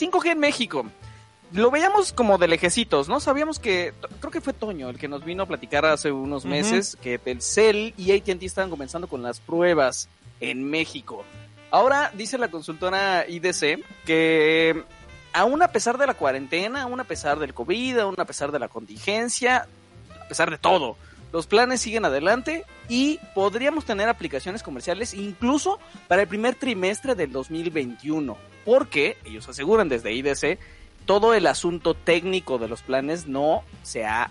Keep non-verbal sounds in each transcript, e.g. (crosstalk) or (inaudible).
5G en México. Lo veíamos como de lejecitos, ¿no? Sabíamos que, creo que fue Toño el que nos vino a platicar hace unos meses que Telcel y AT&T estaban comenzando con las pruebas en México. Ahora dice la consultora IDC que aún a pesar de la cuarentena, aún a pesar del COVID, aún a pesar de la contingencia, a pesar de todo, los planes siguen adelante y podríamos tener aplicaciones comerciales incluso para el primer trimestre del 2021. Porque ellos aseguran desde IDC todo el asunto técnico de los planes no se ha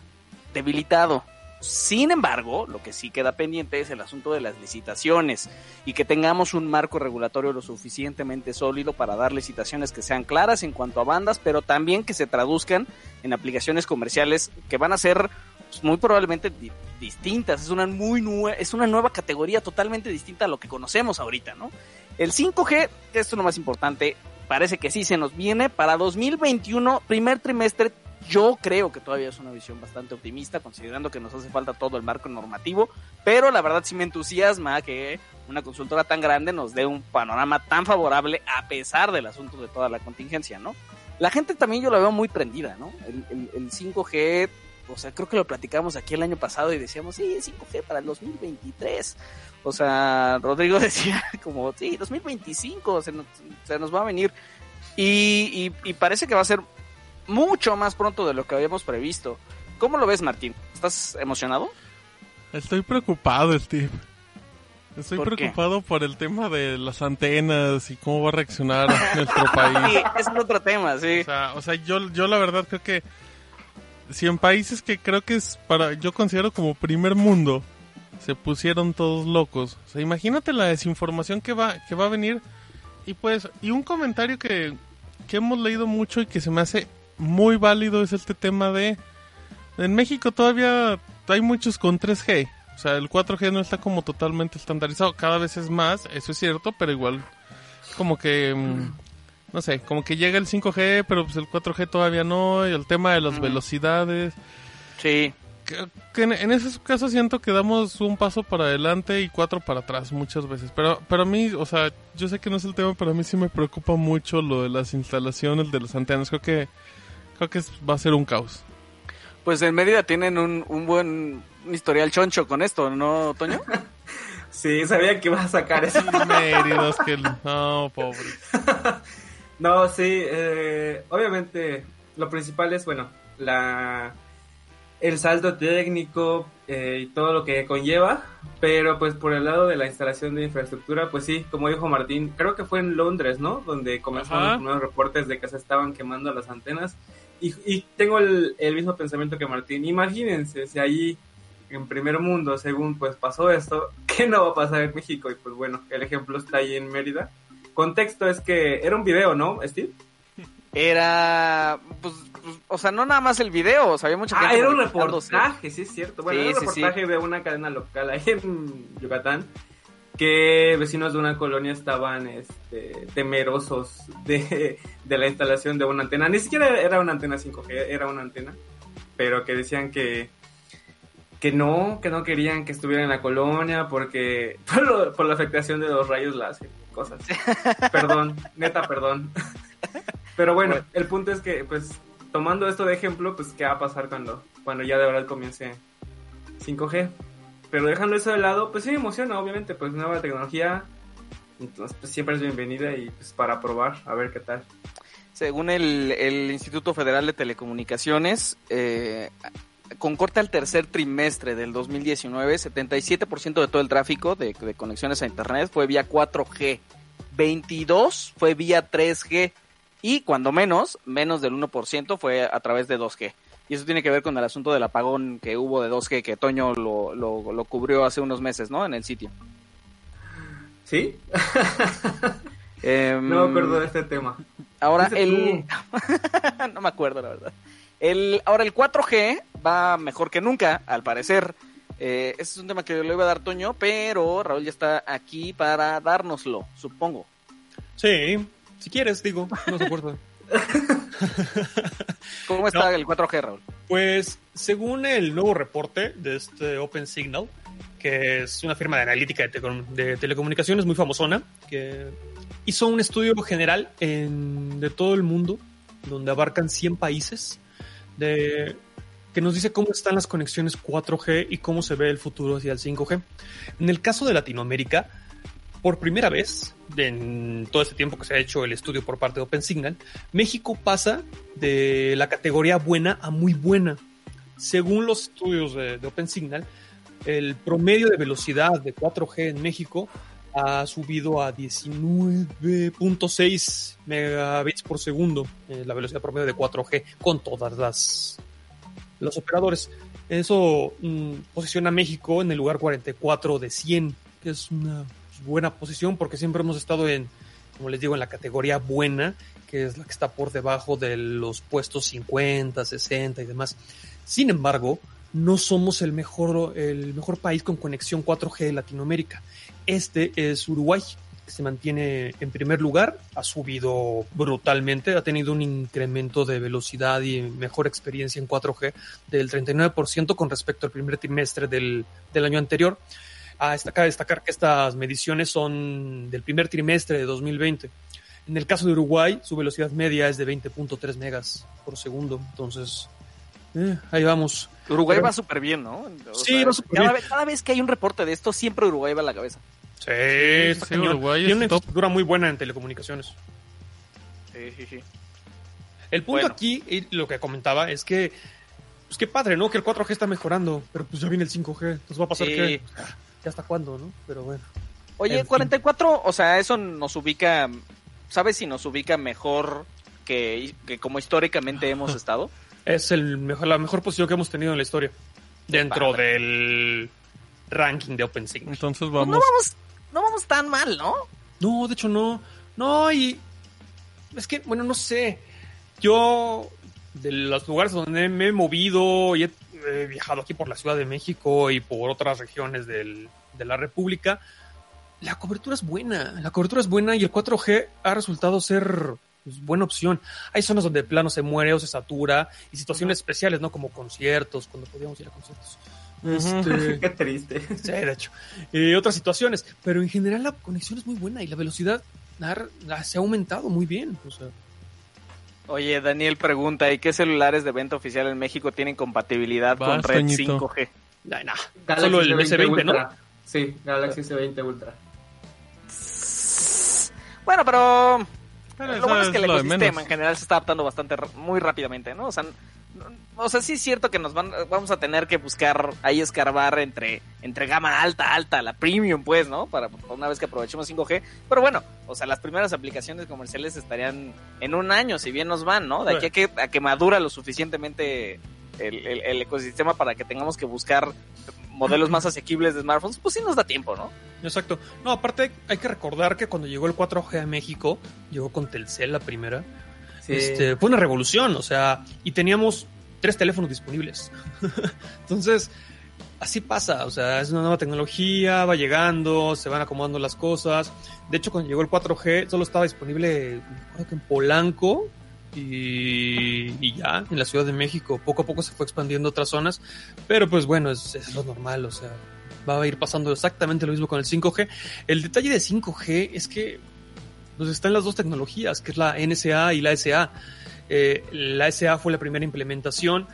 debilitado. Sin embargo, lo que sí queda pendiente es el asunto de las licitaciones y que tengamos un marco regulatorio lo suficientemente sólido para dar licitaciones que sean claras en cuanto a bandas, pero también que se traduzcan en aplicaciones comerciales que van a ser pues, muy probablemente di distintas. Es una, muy nue es una nueva categoría totalmente distinta a lo que conocemos ahorita, ¿no? El 5G, esto es lo más importante, parece que sí se nos viene para 2021, primer trimestre. Yo creo que todavía es una visión bastante optimista, considerando que nos hace falta todo el marco normativo, pero la verdad sí me entusiasma que una consultora tan grande nos dé un panorama tan favorable a pesar del asunto de toda la contingencia, ¿no? La gente también yo la veo muy prendida, ¿no? El, el, el 5G, o sea, creo que lo platicamos aquí el año pasado y decíamos, sí, 5G para el 2023. O sea, Rodrigo (laughs) decía como, sí, 2025 se nos, se nos va a venir. Y, y, y, parece que va a ser mucho más pronto de lo que habíamos previsto. ¿Cómo lo ves, Martín? ¿Estás emocionado? Estoy preocupado, Steve. Estoy ¿Por preocupado qué? por el tema de las antenas y cómo va a reaccionar (laughs) nuestro país. Sí, ese es otro tema, sí. O sea, o sea yo, yo la verdad creo que si en países que creo que es para, yo considero como primer mundo, se pusieron todos locos. O sea, imagínate la desinformación que va, que va a venir. Y pues, y un comentario que, que hemos leído mucho y que se me hace muy válido es este tema de... En México todavía hay muchos con 3G. O sea, el 4G no está como totalmente estandarizado. Cada vez es más, eso es cierto, pero igual como que... Mm. No sé, como que llega el 5G, pero pues el 4G todavía no. Y el tema de las mm. velocidades. Sí que, que en, en, esos casos siento que damos un paso para adelante y cuatro para atrás muchas veces. Pero para mí, o sea, yo sé que no es el tema, pero a mí sí me preocupa mucho lo de las instalaciones de las antenas. Creo que creo que va a ser un caos. Pues en Mérida tienen un, un buen historial choncho con esto, ¿no, Toño? (laughs) sí, sabía que ibas a sacar eso. (laughs) Méridas que no, pobre. (laughs) no, sí, eh, obviamente lo principal es, bueno, la el salto técnico eh, y todo lo que conlleva, pero pues por el lado de la instalación de infraestructura, pues sí, como dijo Martín, creo que fue en Londres, ¿no? Donde comenzaron Ajá. los primeros reportes de que se estaban quemando las antenas. Y, y tengo el, el, mismo pensamiento que Martín. Imagínense si allí en primer mundo, según pues pasó esto, (laughs) ¿qué no va a pasar en México? Y pues bueno, el ejemplo está ahí en Mérida. Contexto es que era un video, ¿no, Steve? Era, pues, pues, o sea, no nada más el video, o sea, había mucha ah, gente. era un reportaje, sí es cierto. Bueno, Sí, era un reportaje sí. de una cadena local ahí en Yucatán que vecinos de una colonia estaban este, temerosos de, de la instalación de una antena. Ni siquiera era una antena 5G, era una antena, pero que decían que que no, que no querían que estuviera en la colonia porque (laughs) por, lo- por la afectación de los rayos láser, cosas. (laughs) perdón, neta, perdón. (laughs) Pero bueno, el punto es que, pues, tomando esto de ejemplo, pues, ¿qué va a pasar cuando, cuando ya de verdad comience 5G? Pero dejando eso de lado, pues sí me emociona, obviamente, pues nueva tecnología, entonces pues, siempre es bienvenida y pues para probar, a ver qué tal. Según el, el Instituto Federal de Telecomunicaciones, eh, con corte al tercer trimestre del 2019, 77% de todo el tráfico de, de conexiones a Internet fue vía 4G, 22 fue vía 3G y cuando menos, menos del 1% fue a través de 2G. Y eso tiene que ver con el asunto del apagón que hubo de 2G, que Toño lo, lo, lo cubrió hace unos meses, ¿no? En el sitio. ¿Sí? Em, No me acuerdo de este tema. Ahora el... (laughs) no me acuerdo, la verdad. El, ahora el 4G va mejor que nunca, al parecer. Eh, ese es un tema que le iba a dar Toño, pero Raúl ya está aquí para dárnoslo, supongo. Sí, si quieres, digo, no se importa. (laughs) ¿Cómo está el 4G, Raúl? Pues, según el nuevo reporte de este Open Signal, que es una firma de analítica de, tele- de telecomunicaciones muy famosona, que hizo un estudio general en- de todo el mundo, donde abarcan 100 países, de, que nos dice cómo están las conexiones 4G y cómo se ve el futuro hacia el 5G. En el caso de Latinoamérica, por primera vez en todo este tiempo que se ha hecho el estudio por parte de OpenSignal, México pasa de la categoría buena a muy buena. Según los estudios de, de OpenSignal, el promedio de velocidad de 4G en México ha subido a 19.6 megabits por segundo, eh, la velocidad promedio de 4G con todas las los operadores. Eso mm, posiciona a México en el lugar 44 de 100, que es una buena posición porque siempre hemos estado en, como les digo, en la categoría buena, que es la que está por debajo de los puestos 50, 60 y demás. Sin embargo, no somos el mejor, el mejor país con conexión 4G de Latinoamérica. Este es Uruguay, que se mantiene en primer lugar, ha subido brutalmente, ha tenido un incremento de velocidad y mejor experiencia en 4G del 39% con respecto al primer trimestre del, del año anterior. A destacar, destacar que estas mediciones son del primer trimestre de 2020. En el caso de Uruguay, su velocidad media es de 20.3 megas por segundo. Entonces, eh, ahí vamos. Uruguay Pero- va súper bien, ¿no? O Sí, va súper cada, bien. vez- cada vez que hay un reporte de esto, siempre Uruguay va a la cabeza. Sí, sí, cañón. Uruguay Tiene es una top. infraestructura muy buena en telecomunicaciones. Sí, sí, sí. El punto Bueno. aquí, y lo que comentaba, es que, pues qué padre, ¿no? Que el 4G está mejorando, pero pues ya viene el 5G. Entonces va a pasar Sí. que, ya hasta cuándo, ¿no? Pero bueno. Oye, En fin. 44, o sea, eso nos ubica, ¿sabes si nos ubica mejor que, que como históricamente (laughs) hemos estado? Es el mejor, la mejor posición que hemos tenido en la historia. Dentro Padre. del ranking de OpenSignal. Entonces Pues vamos. no vamos, no vamos tan mal, ¿no? No, de hecho no. No, y es que, bueno, no sé. Yo, de los lugares donde me he movido y he, he viajado aquí por la Ciudad de México y por otras regiones del- de la República, la cobertura es buena. La cobertura es buena y el 4G ha resultado ser pues, buena opción. Hay zonas donde de plano se muere o se satura y situaciones especiales, ¿no? Como conciertos, cuando podíamos ir a conciertos. Este, (laughs) Qué triste. Sí, de hecho. Y otras situaciones. Pero en general la conexión es muy buena y la velocidad se ha aumentado muy bien. O sea, Oye, Daniel pregunta, ¿y qué celulares de venta oficial en México tienen compatibilidad con red Toñito. 5G? nah, nah, Galaxy solo el S20 S20, ¿no? Sí, Galaxy S20 Ultra. Bueno, pero Pero lo eso bueno es que el lo ecosistema en general se está adaptando bastante ra- muy rápidamente, ¿no? O sea, o sea, sí es cierto que nos van vamos a tener que buscar ahí escarbar entre entre gama alta, alta, la premium, pues, ¿no? Para una vez que aprovechemos 5G. Pero bueno, o sea, las primeras aplicaciones comerciales estarían en un año, si bien nos van, ¿no? De aquí a que, a que madura lo suficientemente el, el- el ecosistema para que tengamos que buscar modelos más asequibles de smartphones, pues sí nos da tiempo, ¿no? Exacto. No, aparte hay que recordar que cuando llegó el 4G a México, llegó con Telcel la primera. Este, fue una revolución, o sea, y teníamos tres teléfonos disponibles. (laughs) Entonces, así pasa, o sea, es una nueva tecnología, va llegando, se van acomodando las cosas. De hecho, cuando llegó el 4G, solo estaba disponible creo que en Polanco y, ya, en la Ciudad de México. Poco a poco se fue expandiendo otras zonas, pero pues bueno, es lo normal, o sea, va a ir pasando exactamente lo mismo con el 5G. El detalle de 5G es que pues están las dos tecnologías, que es la NSA y la SA. Eh, la SA fue la primera implementación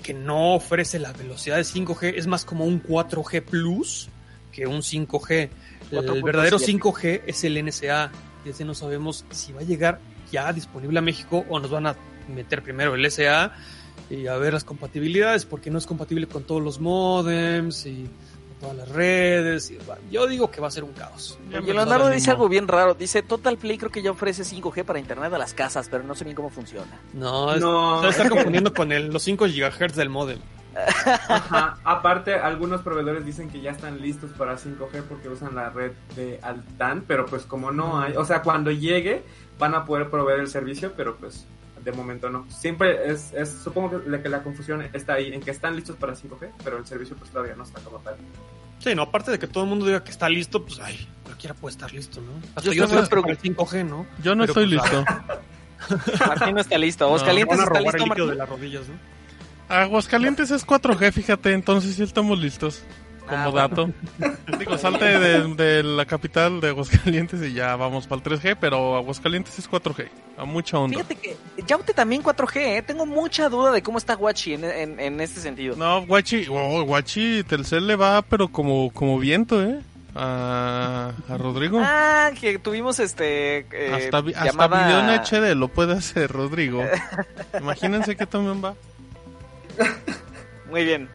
que no ofrece la velocidad de 5G, es más como un 4G Plus que un 5G. El 4.7. verdadero 5G es el NSA. Y ese no sabemos si va a llegar ya disponible a México o nos van a meter primero el SA y a ver las compatibilidades, porque no es compatible con todos los modems y todas las redes. y yo digo que va a ser un caos. Oye, Leonardo dice algo bien raro. Dice, Total Play creo que ya ofrece 5G para internet a las casas, pero no sé bien cómo funciona. No, es- No. se está (laughs) confundiendo con el, los 5 GHz del modem. Ajá. Aparte, algunos proveedores dicen que ya están listos para 5G porque usan la red de Altan, pero pues como no hay, o sea, cuando llegue van a poder proveer el servicio, pero pues de momento no. Siempre es, es supongo que la, que la confusión está ahí, en que están listos para 5G, pero el servicio pues todavía no está como tal. Sí, no, aparte de que todo el mundo diga que está listo, pues ay, cualquiera puede estar listo, ¿no? Hasta Yo yo, estoy muy estoy para el 5G, ¿no? Yo no Pero, estoy pues, listo. (laughs) Martín no está listo. No, Aguascalientes a está listo, líquido de Martín. las rodillas, ¿no? Aguascalientes es 4G, fíjate, entonces sí estamos listos. Como Ah, bueno. dato. (laughs) Digo, salte de, de la capital de Aguascalientes y ya vamos para el 3G, pero Aguascalientes es 4G. A mucha onda. Fíjate que Yaute también 4G, ¿eh? Tengo mucha duda de cómo está Guachi en, en, en este sentido. No, Guachi, oh, Guachi, Telcel le va, pero como, como viento, ¿eh? A, a Rodrigo. Ah, que tuvimos este. eh, hasta hasta llamada- video en HD lo puede hacer Rodrigo. (laughs) Imagínense que también va. Muy bien.